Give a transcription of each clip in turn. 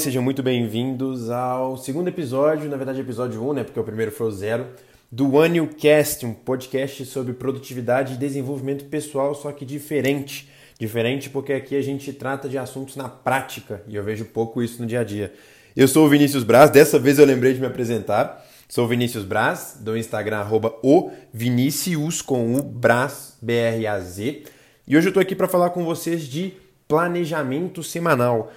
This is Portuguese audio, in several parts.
Sejam muito bem-vindos ao segundo episódio, na verdade episódio 1, né, porque o primeiro foi o zero, do One Cast, um podcast sobre produtividade e desenvolvimento pessoal, só que diferente. Diferente porque aqui a gente trata de assuntos na prática e eu vejo pouco isso no dia a dia. Eu sou o Vinícius Braz, dessa vez eu lembrei de me apresentar. Sou o Vinícius Braz, do Instagram, arroba o com o Braz, B-R-A-Z. E hoje eu estou aqui para falar com vocês de planejamento semanal.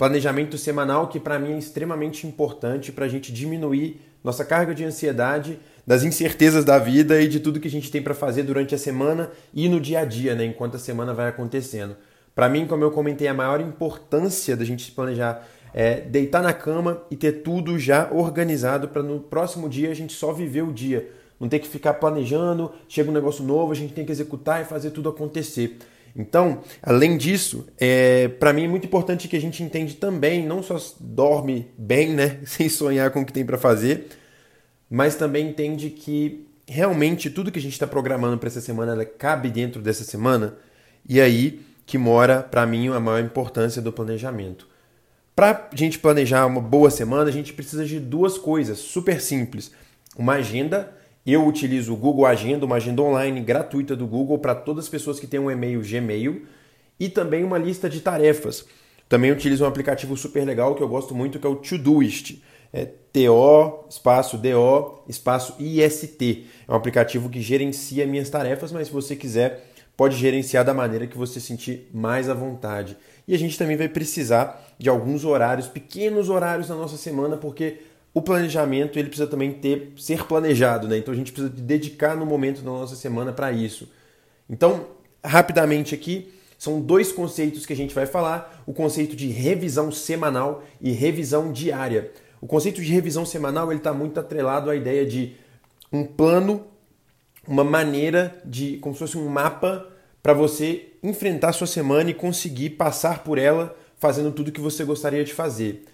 Planejamento semanal que para mim é extremamente importante para a gente diminuir nossa carga de ansiedade, das incertezas da vida e de tudo que a gente tem para fazer durante a semana e no dia a dia, né, enquanto a semana vai acontecendo. Para mim, como eu comentei, a maior importância da gente se planejar é deitar na cama e ter tudo já organizado para no próximo dia a gente só viver o dia. Não ter que ficar planejando, chega um negócio novo, a gente tem que executar e fazer tudo acontecer. Então, além disso, é, para mim é muito importante que a gente entende também, não só dorme bem, né, sem sonhar com o que tem para fazer, mas também entende que realmente tudo que a gente está programando para essa semana cabe dentro dessa semana. E aí que mora, para mim, a maior importância do planejamento. Para a gente planejar uma boa semana, a gente precisa de duas coisas super simples: uma agenda eu utilizo o Google Agenda, uma agenda online gratuita do Google para todas as pessoas que têm um e-mail Gmail e também uma lista de tarefas. Também utilizo um aplicativo super legal que eu gosto muito, que é o Todoist. É TO, espaço DO, espaço IST. É um aplicativo que gerencia minhas tarefas, mas se você quiser, pode gerenciar da maneira que você sentir mais à vontade. E a gente também vai precisar de alguns horários, pequenos horários na nossa semana, porque o planejamento ele precisa também ter ser planejado, né? Então a gente precisa dedicar no momento da nossa semana para isso. Então, rapidamente aqui, são dois conceitos que a gente vai falar: o conceito de revisão semanal e revisão diária. O conceito de revisão semanal ele está muito atrelado à ideia de um plano, uma maneira de, como se fosse um mapa para você enfrentar sua semana e conseguir passar por ela fazendo tudo o que você gostaria de fazer.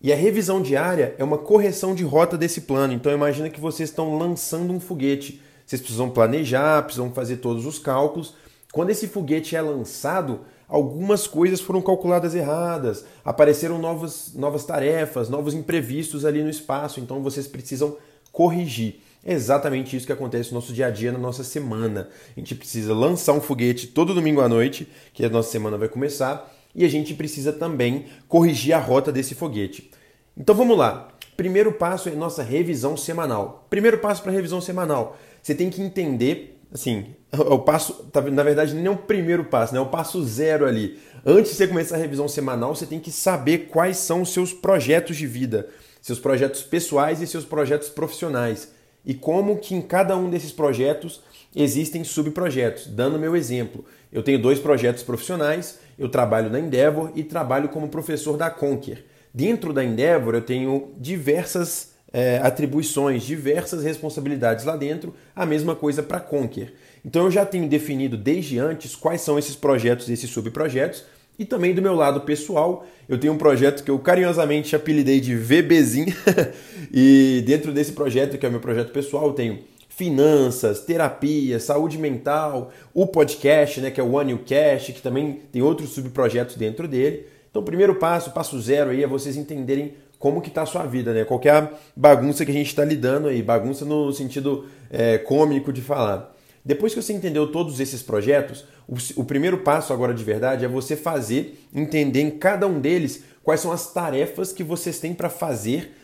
E a revisão diária é uma correção de rota desse plano. Então imagina que vocês estão lançando um foguete. Vocês precisam planejar, precisam fazer todos os cálculos. Quando esse foguete é lançado, algumas coisas foram calculadas erradas, apareceram novas, novas tarefas, novos imprevistos ali no espaço, então vocês precisam corrigir. É exatamente isso que acontece no nosso dia a dia, na nossa semana. A gente precisa lançar um foguete todo domingo à noite, que a nossa semana vai começar, e a gente precisa também corrigir a rota desse foguete. Então vamos lá. Primeiro passo é nossa revisão semanal. Primeiro passo para revisão semanal. Você tem que entender, assim, o passo, tá na verdade, nem é o primeiro passo, né? É o passo zero ali. Antes de você começar a revisão semanal, você tem que saber quais são os seus projetos de vida, seus projetos pessoais e seus projetos profissionais. E como que em cada um desses projetos existem subprojetos. Dando meu exemplo, eu tenho dois projetos profissionais, eu trabalho na Endeavor e trabalho como professor da Conquer. Dentro da Endeavor eu tenho diversas é, atribuições, diversas responsabilidades lá dentro, a mesma coisa para Conquer. Então eu já tenho definido desde antes quais são esses projetos, esses subprojetos, e também do meu lado pessoal, eu tenho um projeto que eu carinhosamente apelidei de VBzinho, e dentro desse projeto, que é o meu projeto pessoal, eu tenho finanças, terapia, saúde mental, o podcast, né, que é o One You Cash, que também tem outros subprojetos dentro dele. Então, o primeiro passo, passo zero aí, é vocês entenderem como que está a sua vida, né? Qualquer bagunça que a gente está lidando aí, bagunça no sentido é, cômico de falar. Depois que você entendeu todos esses projetos, o, o primeiro passo agora de verdade é você fazer, entender em cada um deles quais são as tarefas que vocês têm para fazer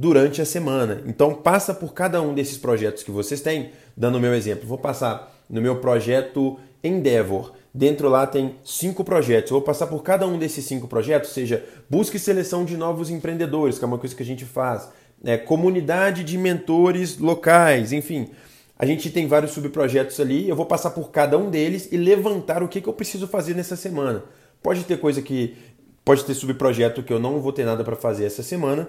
durante a semana. Então passa por cada um desses projetos que vocês têm, dando o meu exemplo. Vou passar no meu projeto Endeavor. Dentro lá tem cinco projetos. vou passar por cada um desses cinco projetos, seja busca e seleção de novos empreendedores, que é uma coisa que a gente faz, é, comunidade de mentores locais, enfim. A gente tem vários subprojetos ali. Eu vou passar por cada um deles e levantar o que, que eu preciso fazer nessa semana. Pode ter coisa que. Pode ter subprojeto que eu não vou ter nada para fazer essa semana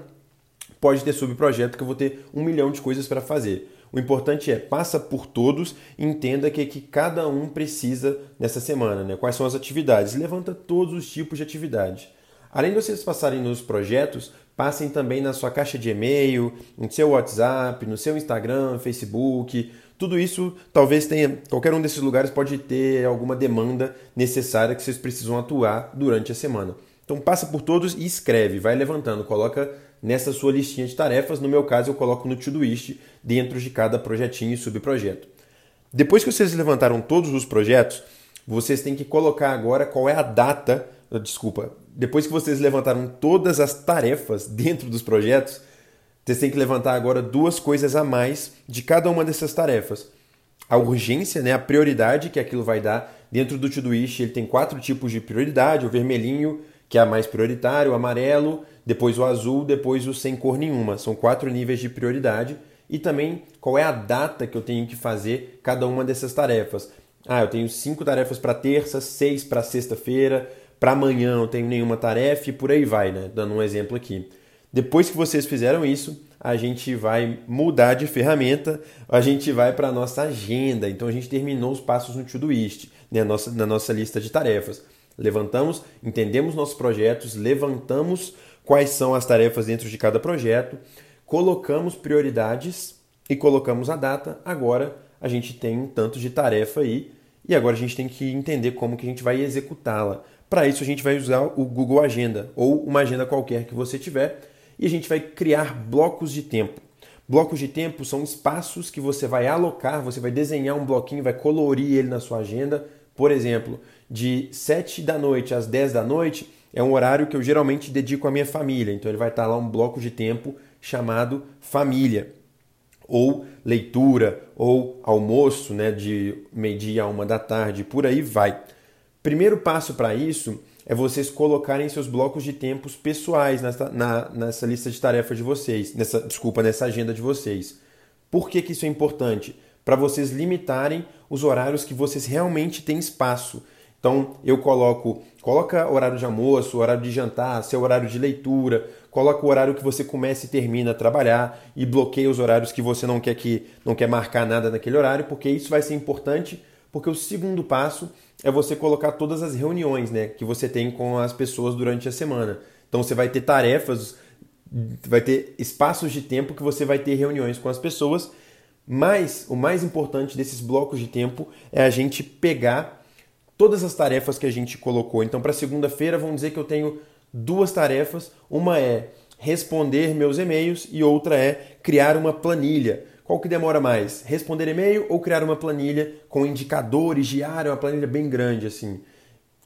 pode ter subprojeto que eu vou ter um milhão de coisas para fazer. O importante é passa por todos, entenda que, que cada um precisa nessa semana, né? Quais são as atividades? Levanta todos os tipos de atividade. Além de vocês passarem nos projetos, passem também na sua caixa de e-mail, no seu WhatsApp, no seu Instagram, Facebook. Tudo isso talvez tenha, qualquer um desses lugares pode ter alguma demanda necessária que vocês precisam atuar durante a semana. Então passa por todos e escreve, vai levantando, coloca nessa sua listinha de tarefas. No meu caso, eu coloco no Todoist dentro de cada projetinho e subprojeto. Depois que vocês levantaram todos os projetos, vocês têm que colocar agora qual é a data. Desculpa. Depois que vocês levantaram todas as tarefas dentro dos projetos, vocês têm que levantar agora duas coisas a mais de cada uma dessas tarefas. A urgência, né, a prioridade que aquilo vai dar. Dentro do Todoist, ele tem quatro tipos de prioridade: o vermelhinho, que é a mais prioritária, o amarelo, depois o azul, depois o sem cor nenhuma. São quatro níveis de prioridade. E também qual é a data que eu tenho que fazer cada uma dessas tarefas. Ah, eu tenho cinco tarefas para terça, seis para sexta-feira, para amanhã eu tenho nenhuma tarefa e por aí vai, né? Dando um exemplo aqui. Depois que vocês fizeram isso, a gente vai mudar de ferramenta, a gente vai para a nossa agenda. Então a gente terminou os passos no Todoist, né? nossa, na nossa lista de tarefas. Levantamos, entendemos nossos projetos, levantamos quais são as tarefas dentro de cada projeto, colocamos prioridades e colocamos a data. Agora a gente tem um tanto de tarefa aí e agora a gente tem que entender como que a gente vai executá-la. Para isso a gente vai usar o Google Agenda ou uma agenda qualquer que você tiver e a gente vai criar blocos de tempo. Blocos de tempo são espaços que você vai alocar, você vai desenhar um bloquinho, vai colorir ele na sua agenda. Por exemplo, de 7 da noite às 10 da noite é um horário que eu geralmente dedico à minha família. Então ele vai estar lá um bloco de tempo chamado família ou leitura, ou almoço, né, de meio-dia a uma da tarde, por aí vai. Primeiro passo para isso é vocês colocarem seus blocos de tempos pessoais nessa, na, nessa lista de tarefas de vocês, nessa, desculpa, nessa agenda de vocês. Por que, que isso é importante? Para vocês limitarem os horários que vocês realmente têm espaço. Então eu coloco, coloca horário de almoço, horário de jantar, seu horário de leitura, coloca o horário que você começa e termina a trabalhar e bloqueia os horários que você não quer que não quer marcar nada naquele horário, porque isso vai ser importante, porque o segundo passo é você colocar todas as reuniões, né, que você tem com as pessoas durante a semana. Então você vai ter tarefas, vai ter espaços de tempo que você vai ter reuniões com as pessoas, mas o mais importante desses blocos de tempo é a gente pegar todas as tarefas que a gente colocou. Então, para segunda-feira, vamos dizer que eu tenho duas tarefas. Uma é responder meus e-mails e outra é criar uma planilha. Qual que demora mais? Responder e-mail ou criar uma planilha com indicadores diários, uma planilha bem grande assim?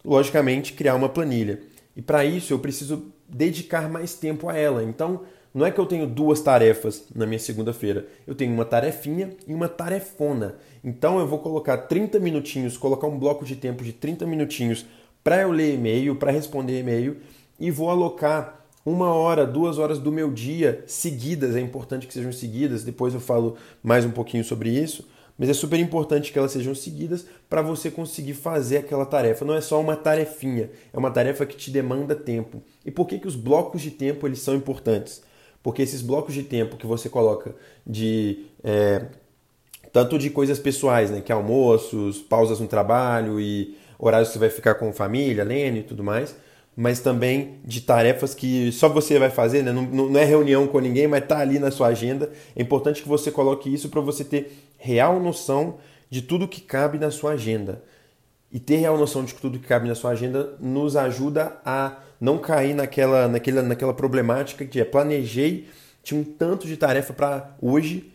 Logicamente, criar uma planilha. E para isso eu preciso dedicar mais tempo a ela. Então, não é que eu tenho duas tarefas na minha segunda-feira. Eu tenho uma tarefinha e uma tarefona. Então eu vou colocar 30 minutinhos, colocar um bloco de tempo de 30 minutinhos para eu ler e-mail, para responder e-mail e vou alocar uma hora, duas horas do meu dia seguidas. É importante que sejam seguidas. Depois eu falo mais um pouquinho sobre isso. Mas é super importante que elas sejam seguidas para você conseguir fazer aquela tarefa. Não é só uma tarefinha, é uma tarefa que te demanda tempo. E por que, que os blocos de tempo eles são importantes? Porque esses blocos de tempo que você coloca de é, tanto de coisas pessoais, né, que é almoços, pausas no trabalho e horários que você vai ficar com família, lendo e tudo mais, mas também de tarefas que só você vai fazer, né? não, não é reunião com ninguém, mas está ali na sua agenda. É importante que você coloque isso para você ter real noção de tudo que cabe na sua agenda. E ter real noção de tudo que cabe na sua agenda nos ajuda a não cair naquela, naquela, naquela problemática que é planejei, tinha um tanto de tarefa para hoje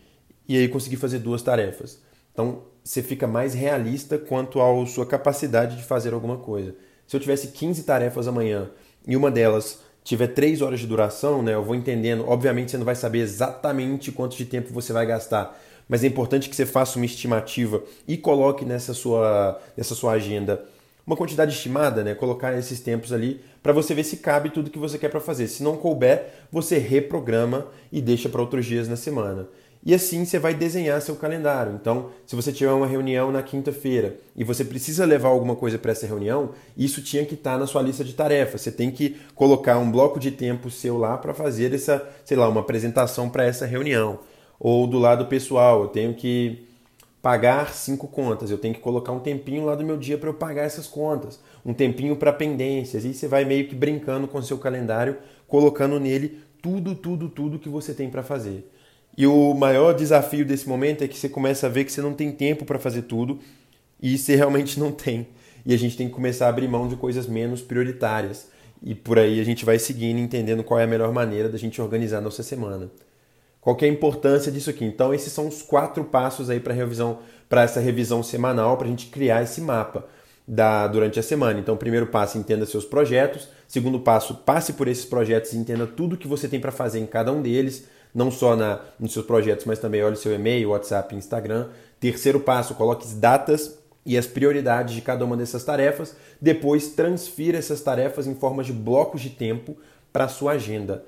e aí consegui fazer duas tarefas. Então você fica mais realista quanto à sua capacidade de fazer alguma coisa. Se eu tivesse 15 tarefas amanhã e uma delas tiver 3 horas de duração, né, eu vou entendendo. Obviamente você não vai saber exatamente quanto de tempo você vai gastar, mas é importante que você faça uma estimativa e coloque nessa sua, nessa sua agenda uma quantidade estimada, né? Colocar esses tempos ali para você ver se cabe tudo que você quer para fazer. Se não couber, você reprograma e deixa para outros dias na semana. E assim você vai desenhar seu calendário. Então, se você tiver uma reunião na quinta-feira e você precisa levar alguma coisa para essa reunião, isso tinha que estar tá na sua lista de tarefas. Você tem que colocar um bloco de tempo seu lá para fazer essa, sei lá, uma apresentação para essa reunião. Ou do lado pessoal, eu tenho que pagar cinco contas. Eu tenho que colocar um tempinho lá do meu dia para eu pagar essas contas, um tempinho para pendências. E você vai meio que brincando com o seu calendário, colocando nele tudo, tudo, tudo que você tem para fazer. E o maior desafio desse momento é que você começa a ver que você não tem tempo para fazer tudo e você realmente não tem. E a gente tem que começar a abrir mão de coisas menos prioritárias. e por aí a gente vai seguindo, entendendo qual é a melhor maneira da gente organizar a nossa semana. Qual é a importância disso aqui? Então, esses são os quatro passos aí para revisão, para essa revisão semanal, para a gente criar esse mapa da, durante a semana. Então, primeiro passo, entenda seus projetos. Segundo passo, passe por esses projetos e entenda tudo que você tem para fazer em cada um deles, não só na, nos seus projetos, mas também olhe seu e-mail, WhatsApp, Instagram. Terceiro passo, coloque datas e as prioridades de cada uma dessas tarefas. Depois, transfira essas tarefas em forma de blocos de tempo para a sua agenda.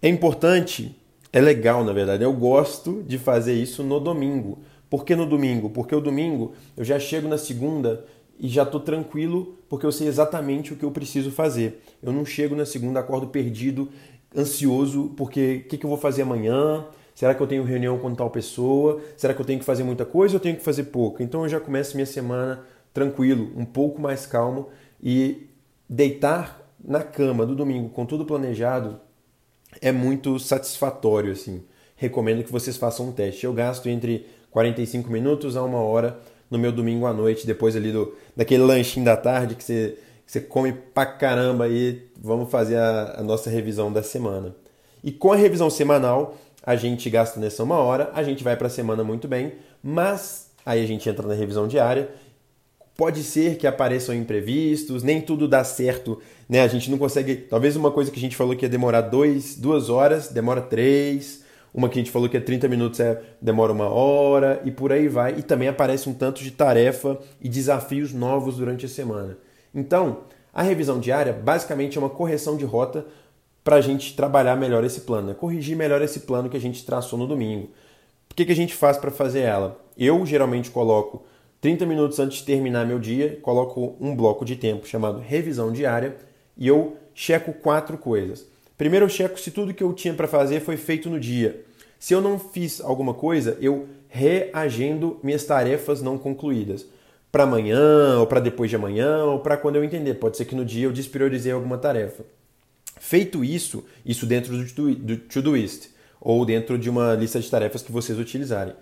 É importante, é legal na verdade, eu gosto de fazer isso no domingo. Por que no domingo? Porque o domingo eu já chego na segunda e já estou tranquilo porque eu sei exatamente o que eu preciso fazer. Eu não chego na segunda, acordo perdido, ansioso, porque o que, que eu vou fazer amanhã? Será que eu tenho reunião com tal pessoa? Será que eu tenho que fazer muita coisa ou tenho que fazer pouco? Então eu já começo minha semana tranquilo, um pouco mais calmo e deitar na cama do domingo com tudo planejado é muito satisfatório assim. Recomendo que vocês façam um teste. Eu gasto entre 45 minutos a uma hora no meu domingo à noite, depois ali do daquele lanchinho da tarde que você, que você come pra caramba e vamos fazer a, a nossa revisão da semana. E com a revisão semanal, a gente gasta nessa uma hora, a gente vai para a semana muito bem, mas aí a gente entra na revisão diária. Pode ser que apareçam imprevistos, nem tudo dá certo, né? A gente não consegue. Talvez uma coisa que a gente falou que ia demorar dois, duas horas, demora três. Uma que a gente falou que é 30 minutos é, demora uma hora e por aí vai. E também aparece um tanto de tarefa e desafios novos durante a semana. Então, a revisão diária basicamente é uma correção de rota para a gente trabalhar melhor esse plano, né? corrigir melhor esse plano que a gente traçou no domingo. O que, que a gente faz para fazer ela? Eu geralmente coloco 30 minutos antes de terminar meu dia, coloco um bloco de tempo chamado revisão diária e eu checo quatro coisas. Primeiro eu checo se tudo que eu tinha para fazer foi feito no dia. Se eu não fiz alguma coisa, eu reagendo minhas tarefas não concluídas. Para amanhã, ou para depois de amanhã, ou para quando eu entender. Pode ser que no dia eu despriorizei alguma tarefa. Feito isso, isso dentro do Todoist ou dentro de uma lista de tarefas que vocês utilizarem.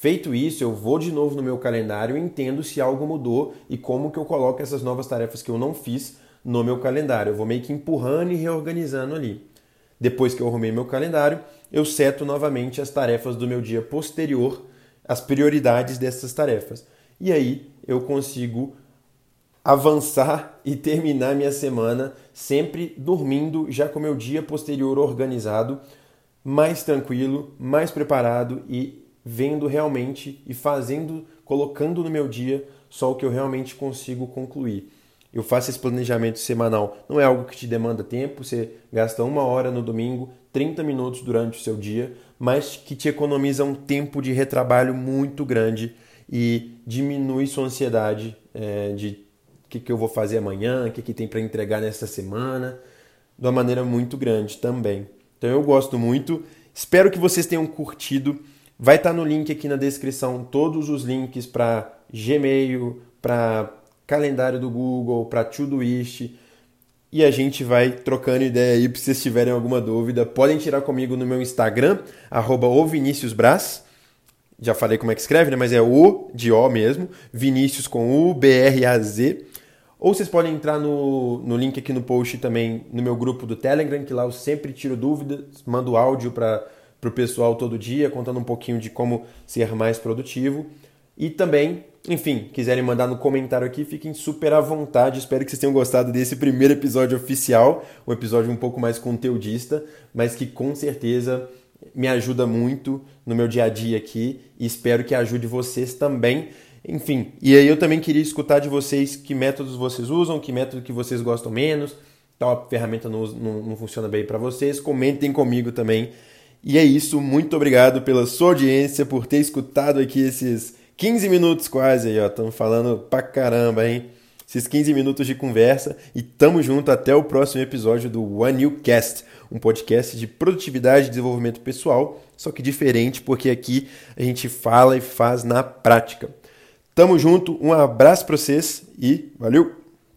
Feito isso, eu vou de novo no meu calendário entendo se algo mudou e como que eu coloco essas novas tarefas que eu não fiz no meu calendário. Eu vou meio que empurrando e reorganizando ali. Depois que eu arrumei meu calendário, eu seto novamente as tarefas do meu dia posterior, as prioridades dessas tarefas. E aí eu consigo avançar e terminar minha semana sempre dormindo, já com meu dia posterior organizado, mais tranquilo, mais preparado e vendo realmente e fazendo, colocando no meu dia só o que eu realmente consigo concluir. Eu faço esse planejamento semanal. Não é algo que te demanda tempo, você gasta uma hora no domingo, 30 minutos durante o seu dia, mas que te economiza um tempo de retrabalho muito grande e diminui sua ansiedade é, de que, que eu vou fazer amanhã, o que, que tem para entregar nesta semana, de uma maneira muito grande também. Então eu gosto muito. Espero que vocês tenham curtido. Vai estar tá no link aqui na descrição todos os links para Gmail, para calendário do Google, para Todoist. E a gente vai trocando ideia aí, se vocês tiverem alguma dúvida, podem tirar comigo no meu Instagram, arroba Já falei como é que escreve, né? Mas é O de O mesmo, Vinícius com U, B-R-A-Z. Ou vocês podem entrar no, no link aqui no post também no meu grupo do Telegram, que lá eu sempre tiro dúvidas, mando áudio para o pessoal todo dia, contando um pouquinho de como ser mais produtivo. E também, enfim, quiserem mandar no comentário aqui, fiquem super à vontade. Espero que vocês tenham gostado desse primeiro episódio oficial, um episódio um pouco mais conteudista, mas que com certeza me ajuda muito no meu dia a dia aqui e espero que ajude vocês também. Enfim, e aí eu também queria escutar de vocês que métodos vocês usam, que método que vocês gostam menos, tal ferramenta não, não, não funciona bem para vocês, comentem comigo também. E é isso, muito obrigado pela sua audiência, por ter escutado aqui esses 15 minutos quase aí, ó, estamos falando pra caramba, hein? Esses 15 minutos de conversa e tamo junto até o próximo episódio do One New Cast, um podcast de produtividade e desenvolvimento pessoal, só que diferente porque aqui a gente fala e faz na prática. Tamo junto, um abraço para vocês e valeu!